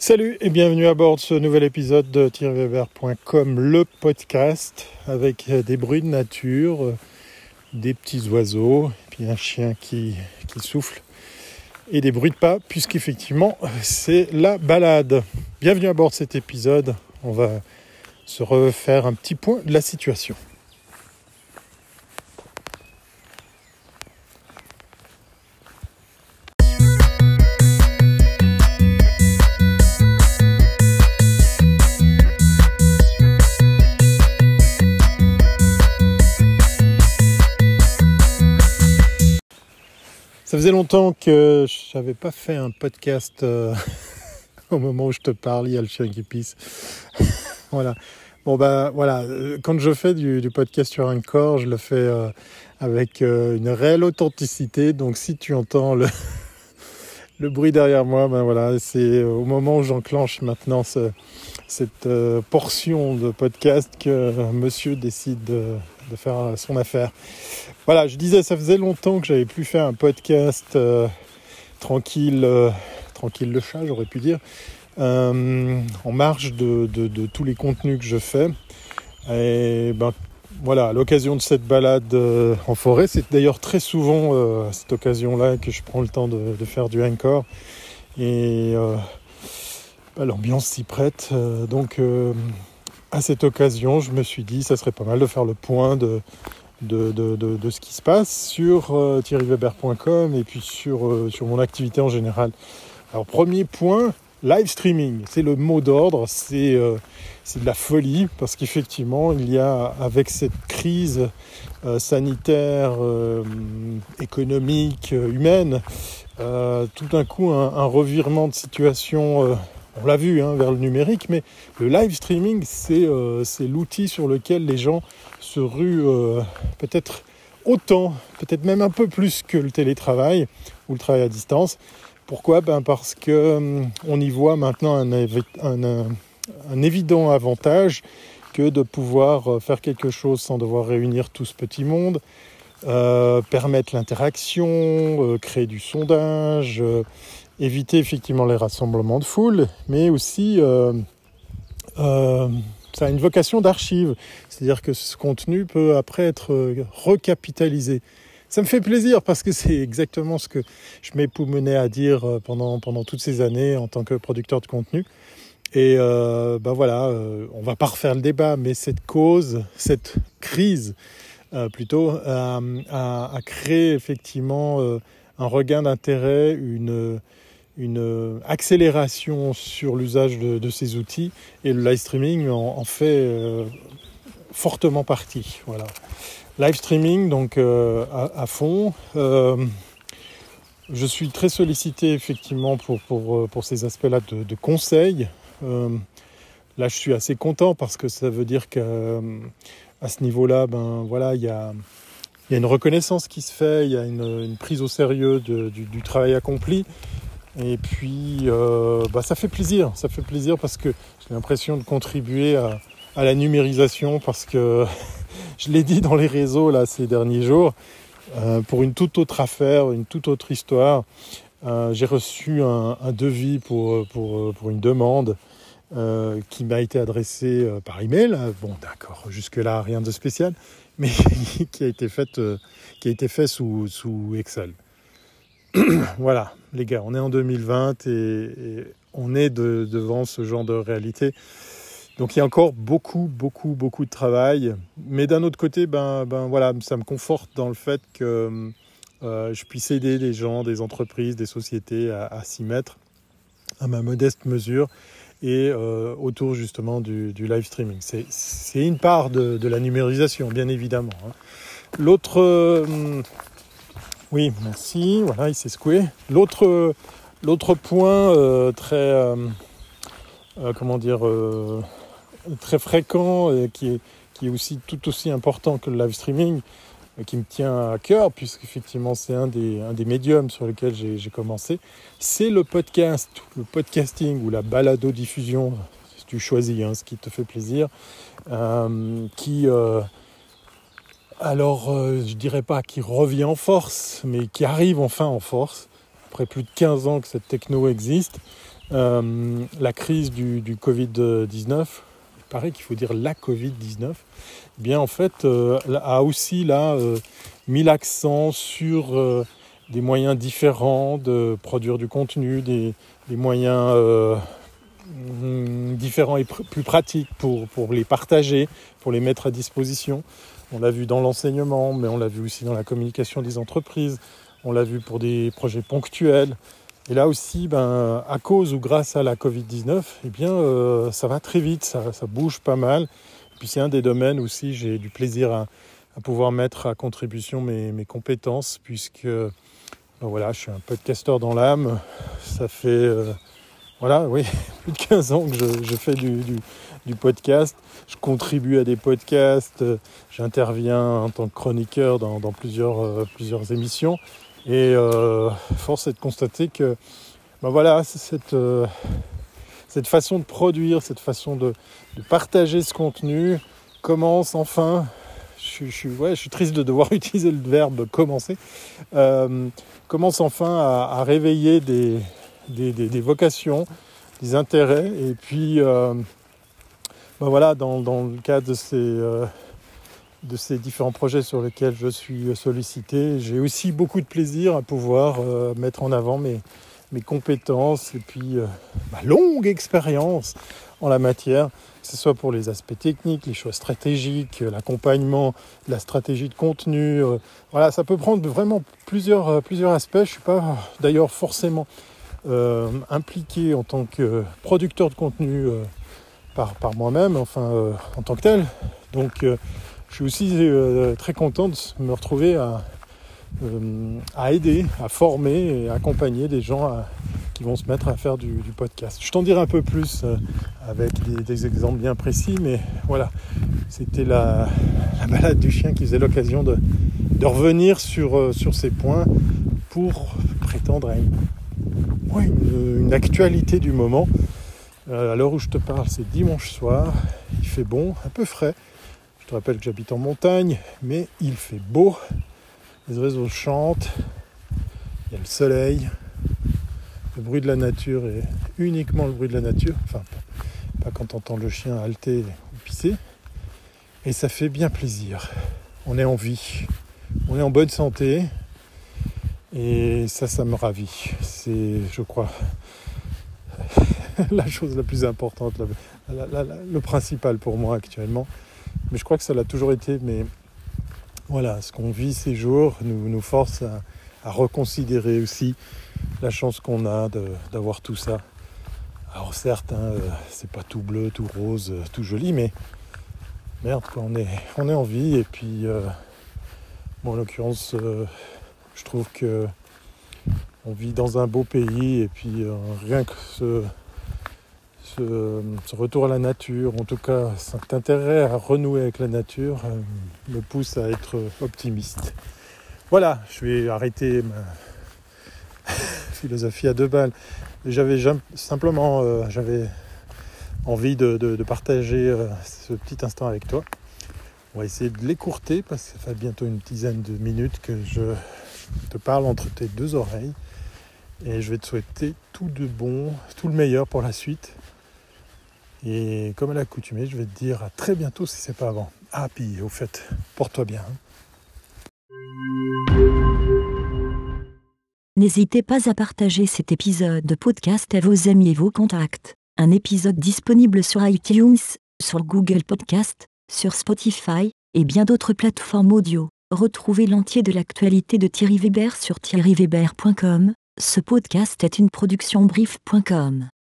Salut et bienvenue à bord de ce nouvel épisode de tirweber.com, le podcast avec des bruits de nature, des petits oiseaux, et puis un chien qui, qui souffle et des bruits de pas, puisqu'effectivement c'est la balade. Bienvenue à bord de cet épisode, on va se refaire un petit point de la situation. Ça faisait longtemps que je n'avais pas fait un podcast euh, au moment où je te parle, il y a le chien qui pisse. voilà. Bon bah voilà, euh, quand je fais du, podcast sur un corps, je le fais euh, avec une réelle authenticité. Donc si tu entends le, le bruit derrière moi, ben voilà, c'est au moment où j'enclenche maintenant cette portion de podcast que monsieur décide de, faire son affaire. Voilà, je disais, ça faisait longtemps que j'avais plus fait un podcast euh, tranquille, euh, tranquille le chat, j'aurais pu dire, euh, en marge de, tous les contenus que je fais. Et ben voilà, à l'occasion de cette balade en forêt, c'est d'ailleurs très souvent à cette occasion-là que je prends le temps de, faire du encore. Et l'ambiance s'y prête. donc à cette occasion, je me suis dit, ça serait pas mal de faire le point de, de, de, ce qui se passe sur euh, thierryweber.com et puis sur, euh, sur mon activité en général. Alors, premier point, live streaming. C'est le mot d'ordre, c'est euh, de la folie parce qu'effectivement, il y a, avec cette crise sanitaire, économique, humaine, tout d'un coup un, revirement de situation on l'a vu hein, vers le numérique, mais le live streaming, euh, c'est l'outil sur lequel les gens se ruent euh, peut-être autant, peut-être même un peu plus que le télétravail ou le travail à distance. Pourquoi? Ben Parce qu'on hum, y voit maintenant un, évident avantage que de pouvoir euh, faire quelque chose sans devoir réunir tout ce petit monde, permettre l'interaction, créer du sondage, éviter effectivement les rassemblements de foule, mais aussi euh, euh, ça a une vocation d'archive, c'est-à-dire que ce contenu peut après être recapitalisé. Ça me fait plaisir parce que c'est exactement ce que je m'époumenais à dire euh, pendant, pendant toutes ces années en tant que producteur de contenu. Et euh, ben voilà, on va pas refaire le débat, mais cette cause, cette crise plutôt, a, a, créé effectivement un regain d'intérêt, une, une euh, accélération sur l'usage de, ces outils et le live streaming en, fait euh, fortement partie. Voilà. Live streaming donc euh, à, fond. je suis très sollicité effectivement pour, pour, pour ces aspects-là de, conseils. là, je suis assez content parce que ça veut dire qu'à à ce niveau-là, ben voilà, il y a, y a une reconnaissance qui se fait, il y a une, prise au sérieux du, travail accompli. Et puis, euh, bah, ça fait plaisir. Ça fait plaisir parce que j'ai l'impression de contribuer à, la numérisation parce que je l'ai dit dans les réseaux là ces derniers jours. Euh, pour une toute autre affaire, une toute autre histoire, euh, j'ai reçu un, devis pour, une demande qui m'a été adressée par email. Bon, d'accord, jusque-là, rien de spécial, mais qui a été qui a été fait sous, sous Excel. voilà, les gars, on est en 2020 et, on est devant ce genre de réalité. Donc il y a encore beaucoup, beaucoup, beaucoup de travail. Mais d'un autre côté, ben, ben voilà, ça me conforte dans le fait que euh, je puisse aider des gens, des entreprises, des sociétés à, s'y mettre à ma modeste mesure et euh, autour justement du, live streaming. C'est une part de, la numérisation, bien évidemment. Hein. L'autre euh, oui, merci. Voilà, il s'est secoué. L'autre, point euh, très, euh, euh, comment dire, très fréquent et qui est, qui est aussi tout aussi important que le live streaming, qui me tient à cœur, puisqu'effectivement c'est un des, un des médiums sur lesquels j'ai, commencé, c'est le podcast, le podcasting ou la balado-diffusion, si tu choisis hein, ce qui te fait plaisir, qui alors euh, je dirais pas qu'il revient en force, mais qui arrive enfin en force, après plus de 15 ans que cette techno existe. euh, la crise du, Covid-19, il paraît qu'il faut dire la Covid-19, eh bien en fait a aussi là mis l'accent sur des moyens différents de produire du contenu, des, moyens différents et plus pratiques pour les partager, pour les mettre à disposition. On l'a vu dans l'enseignement, mais on l'a vu aussi dans la communication des entreprises. On l'a vu pour des projets ponctuels. Et là aussi, ben, à cause ou grâce à la Covid-19, eh bien, euh, ça va très vite, ça, bouge pas mal. Et puis c'est un des domaines aussi, j'ai du plaisir à, pouvoir mettre à contribution mes, compétences, puisque ben voilà, je suis un podcasteur dans l'âme. Ça fait euh, voilà, oui, plus de 15 ans que je, fais du, podcast. Je contribue à des podcasts, euh, j'interviens en tant que chroniqueur dans, plusieurs, euh, plusieurs émissions. Et euh, force est de constater que ben voilà, cette, cette façon de produire, cette façon de, partager ce contenu commence enfin. Je, suis triste de devoir utiliser le verbe commencer. commence enfin à, réveiller des, des, vocations, des intérêts. Et puis, ben voilà, dans, le cadre de ces, euh, de ces différents projets sur lesquels je suis sollicité, j'ai aussi beaucoup de plaisir à pouvoir euh, mettre en avant mes, mes compétences et puis euh, ma longue expérience en la matière, que ce soit pour les aspects techniques, les choix stratégiques, l'accompagnement, la stratégie de contenu. voilà, ça peut prendre vraiment plusieurs, plusieurs aspects. Je ne suis pas d'ailleurs forcément impliqué en tant que producteur de contenu par, moi-même, enfin euh, en tant que tel. Donc euh, je suis aussi euh, très content de me retrouver à, aider, à former et accompagner des gens qui vont se mettre à faire du, podcast. Je t'en dirai un peu plus avec des, exemples bien précis, mais voilà, c'était la, balade du chien qui faisait l'occasion de, revenir sur, sur ces points pour prétendre à une actualité du moment euh, à l'heure où je te parle, c'est dimanche soir. Il fait bon, un peu frais. Je te rappelle que j'habite en montagne, mais il fait beau. Les oiseaux chantent. Il y a le soleil. Le bruit de la nature est uniquement le bruit de la nature. Enfin, pas quand on entend le chien halter ou pisser. Et ça fait bien plaisir. On est en vie. On est en bonne santé. Et ça, ça me ravit. C'est, je crois, la chose la plus importante, le principal pour moi actuellement. Mais je crois que ça l'a toujours été. Mais voilà, ce qu'on vit ces jours nous, nous force à, reconsidérer aussi la chance qu'on a d'avoir tout ça. Alors certes, hein, euh, c'est pas tout bleu, tout rose, euh, tout joli, mais merde, on, est, on est en vie. Et puis, euh, bon, en l'occurrence, je trouve que on vit dans un beau pays et puis rien que ce, retour à la nature, en tout cas cet intérêt à renouer avec la nature, euh, me pousse à être optimiste. Voilà, je vais arrêter ma philosophie à deux balles. J'avais simplement euh, j'avais envie de, partager euh, ce petit instant avec toi. On va essayer de l'écourter parce que ça fait bientôt une dizaine de minutes que je te parle entre tes deux oreilles. Et je vais te souhaiter tout de bon, tout le meilleur pour la suite. Et comme à l'accoutumée, je vais te dire à très bientôt si c'est pas avant. Ah, au fait, porte-toi bien. Hein. N'hésitez pas à partager cet épisode de podcast à vos amis et vos contacts. Un épisode disponible sur iTunes, sur Google Podcast, sur Spotify et bien d'autres plateformes audio. Retrouvez l'entier de l'actualité de Thierry Weber sur thierryweber.com. Ce podcast est une production brief.com.